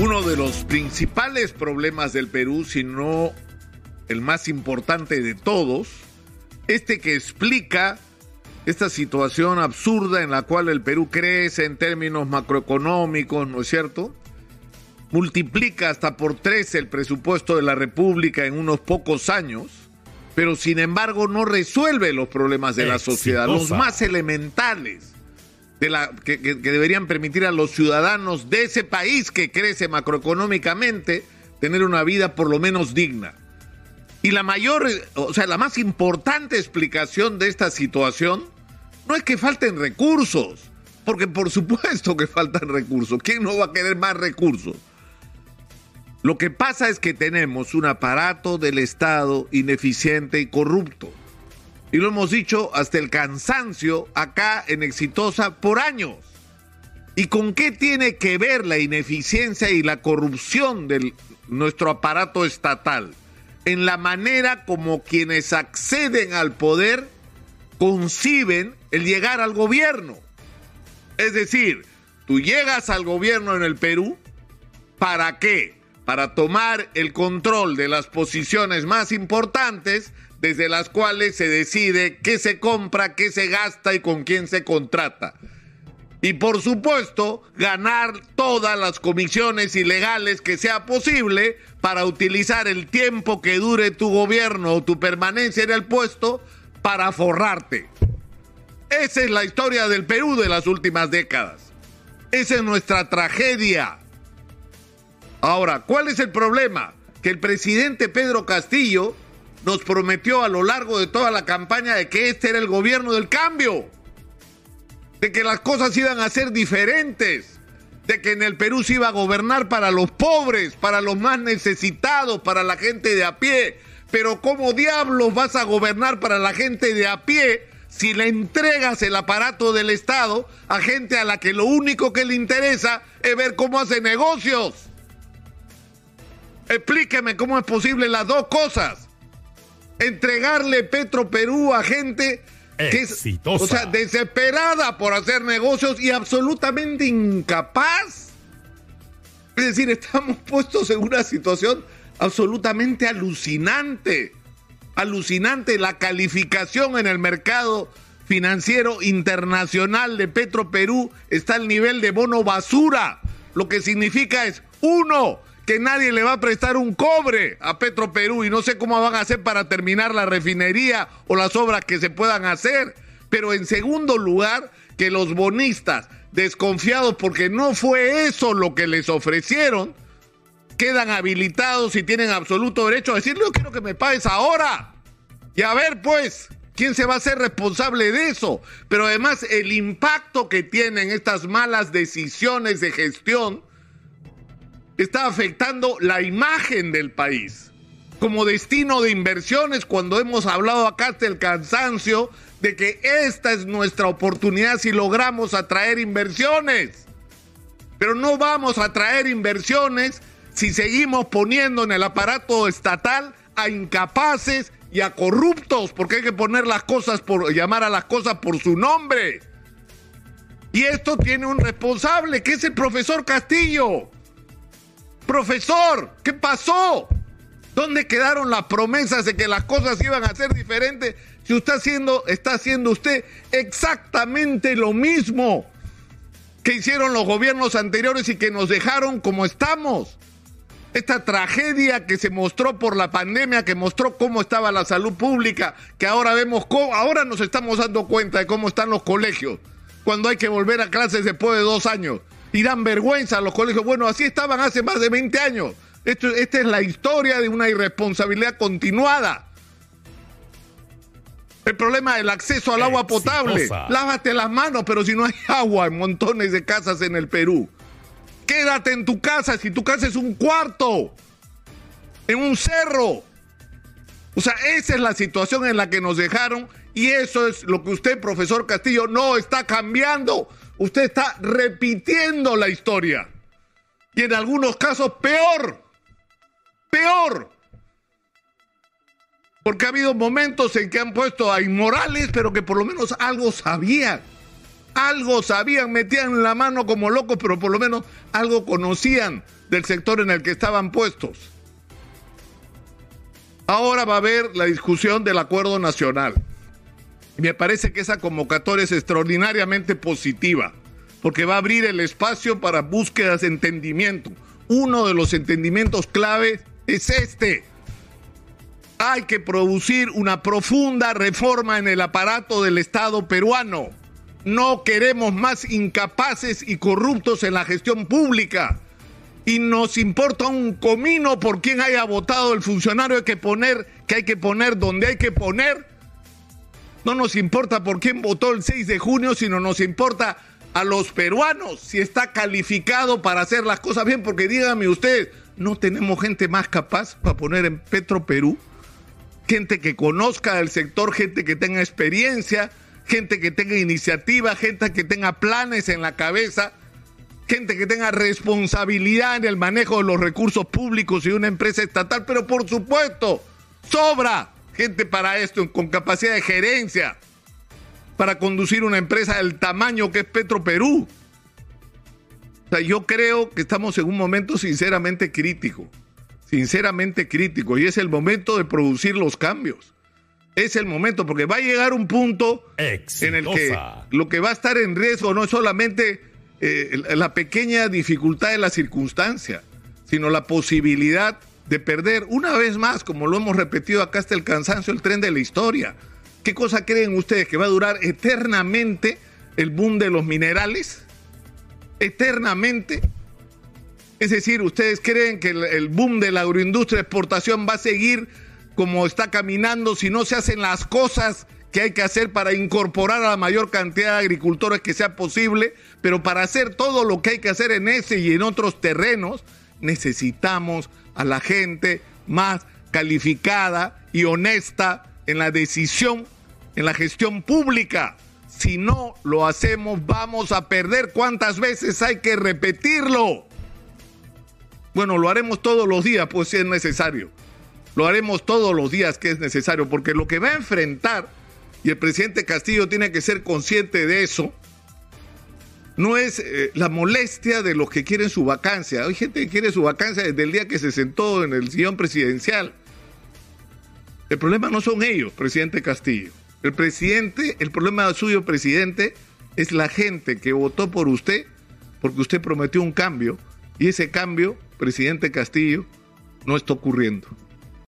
Uno de los principales problemas del Perú, si no el más importante de todos, este que explica esta situación absurda en la cual el Perú crece en términos macroeconómicos, ¿no es cierto? Multiplica hasta por tres el presupuesto de la República en unos pocos años, pero sin embargo no resuelve los problemas de la sociedad, los más elementales de la, que, deberían permitir a los ciudadanos de ese país que crece macroeconómicamente tener una vida por lo menos digna. Y la mayor, o sea, la más importante explicación de esta situación no es que falten recursos, porque por supuesto que faltan recursos. ¿Quién no va a querer más recursos? Lo que pasa es que tenemos un aparato del Estado ineficiente y corrupto y lo hemos dicho hasta el cansancio acá en Exitosa por años. ¿Y con qué tiene que ver la ineficiencia y la corrupción de nuestro aparato estatal? En la manera como quienes acceden al poder conciben el llegar al gobierno. Es decir, tú llegas al gobierno en el Perú, ¿para qué? Para tomar el control de las posiciones más importantes desde las cuales se decide qué se compra, qué se gasta y con quién se contrata. Y por supuesto, ganar todas las comisiones ilegales que sea posible para utilizar el tiempo que dure tu gobierno o tu permanencia en el puesto para forrarte. Esa es la historia del Perú de las últimas décadas. Esa es nuestra tragedia. Ahora, ¿cuál es el problema? Que el presidente Pedro Castillo nos prometió a lo largo de toda la campaña de que este era el gobierno del cambio, de que las cosas iban a ser diferentes, de que en el Perú se iba a gobernar para los pobres, para los más necesitados, para la gente de a pie. Pero ¿cómo diablos vas a gobernar para la gente de a pie si le entregas el aparato del Estado a gente a la que lo único que le interesa es ver cómo hace negocios? Explíqueme cómo es posible las dos cosas entregarle Petro Perú a gente que es o sea, desesperada por hacer negocios y absolutamente incapaz. Es decir, estamos puestos en una situación absolutamente alucinante. Alucinante la calificación en el mercado financiero internacional de Petro Perú está al nivel de bono basura. Lo que significa es, uno, que nadie le va a prestar un cobre a Petro Perú y no sé cómo van a hacer para terminar la refinería o las obras que se puedan hacer. Pero en segundo lugar, que los bonistas, desconfiados porque no fue eso lo que les ofrecieron, quedan habilitados y tienen absoluto derecho a decirle, yo quiero que me pagues ahora. Y a ver, pues, ¿quién se va a hacer responsable de eso? Pero además el impacto que tienen estas malas decisiones de gestión está afectando la imagen del país como destino de inversiones cuando hemos hablado acá hasta el cansancio de que esta es nuestra oportunidad si logramos atraer inversiones. Pero no vamos a atraer inversiones si seguimos poniendo en el aparato estatal a incapaces y a corruptos, porque hay que poner las cosas por llamar a las cosas por su nombre. Y esto tiene un responsable, que es el profesor Castillo. Profesor, ¿qué pasó? ¿Dónde quedaron las promesas de que las cosas iban a ser diferentes? Si usted haciendo, está haciendo usted exactamente lo mismo que hicieron los gobiernos anteriores y que nos dejaron como estamos. Esta tragedia que se mostró por la pandemia, que mostró cómo estaba la salud pública, que ahora vemos cómo, ahora nos estamos dando cuenta de cómo están los colegios, cuando hay que volver a clases después de dos años y dan vergüenza a los colegios. Bueno, así estaban hace más de 20 años. Esto, esta es la historia de una irresponsabilidad continuada. El problema del acceso al agua potable. Lávate las manos, pero si no hay agua en montones de casas en el Perú. Quédate en tu casa, si tu casa es un cuarto, en un cerro. O sea, esa es la situación en la que nos dejaron y eso es lo que usted, profesor Castillo, no está cambiando. Usted está repitiendo la historia. Y en algunos casos peor. Peor. Porque ha habido momentos en que han puesto a inmorales, pero que por lo menos algo sabían. algo sabían, metían la mano como locos, pero por lo menos algo conocían del sector en el que estaban puestos. Ahora va a haber la discusión del acuerdo nacional. Me parece que esa convocatoria es extraordinariamente positiva, porque va a abrir el espacio para búsquedas de entendimiento. Uno de los entendimientos clave es este. Hay que producir una profunda reforma en el aparato del Estado peruano. No queremos más incapaces y corruptos en la gestión pública. Y nos importa un comino por quien haya votado el funcionario que poner, que hay que poner donde hay que poner. No nos importa por quién votó el 6 de junio, sino nos importa a los peruanos si está calificado para hacer las cosas bien, porque dígame usted, ¿no tenemos gente más capaz para poner en Petro Perú? Gente que conozca el sector, gente que tenga experiencia, gente que tenga iniciativa, gente que tenga planes en la cabeza, gente que tenga responsabilidad en el manejo de los recursos públicos y una empresa estatal, pero por supuesto, sobra gente para esto, con capacidad de gerencia, para conducir una empresa del tamaño que es Petro Perú. O sea, yo creo que estamos en un momento sinceramente crítico, sinceramente crítico, y es el momento de producir los cambios es el momento, porque va a llegar un punto en el que lo que va a estar en riesgo no es solamente eh, la pequeña dificultad de la circunstancia, sino la posibilidad de perder una vez más, como lo hemos repetido acá hasta el cansancio, el tren de la historia. ¿Qué cosa creen ustedes? ¿Que va a durar eternamente el boom de los minerales? ¿Eternamente? Es decir, ¿ustedes creen que el, boom de la agroindustria exportación va a seguir como está caminando, si no se hacen las cosas que hay que hacer para incorporar a la mayor cantidad de agricultores que sea posible, pero para hacer todo lo que hay que hacer en ese y en otros terrenos, necesitamos a la gente más calificada y honesta en la decisión, en la gestión pública. Si no lo hacemos, vamos a perder. ¿Cuántas veces hay que repetirlo? Bueno, lo haremos todos los días, pues si es necesario. Lo haremos todos los días que es necesario, porque lo que va a enfrentar, y el presidente Castillo tiene que ser consciente de eso, no es eh, la molestia de los que quieren su vacancia. Hay gente que quiere su vacancia desde el día que se sentó en el sillón presidencial. El problema no son ellos, presidente Castillo. El presidente, el problema suyo, presidente, es la gente que votó por usted porque usted prometió un cambio y ese cambio, presidente Castillo, no está ocurriendo.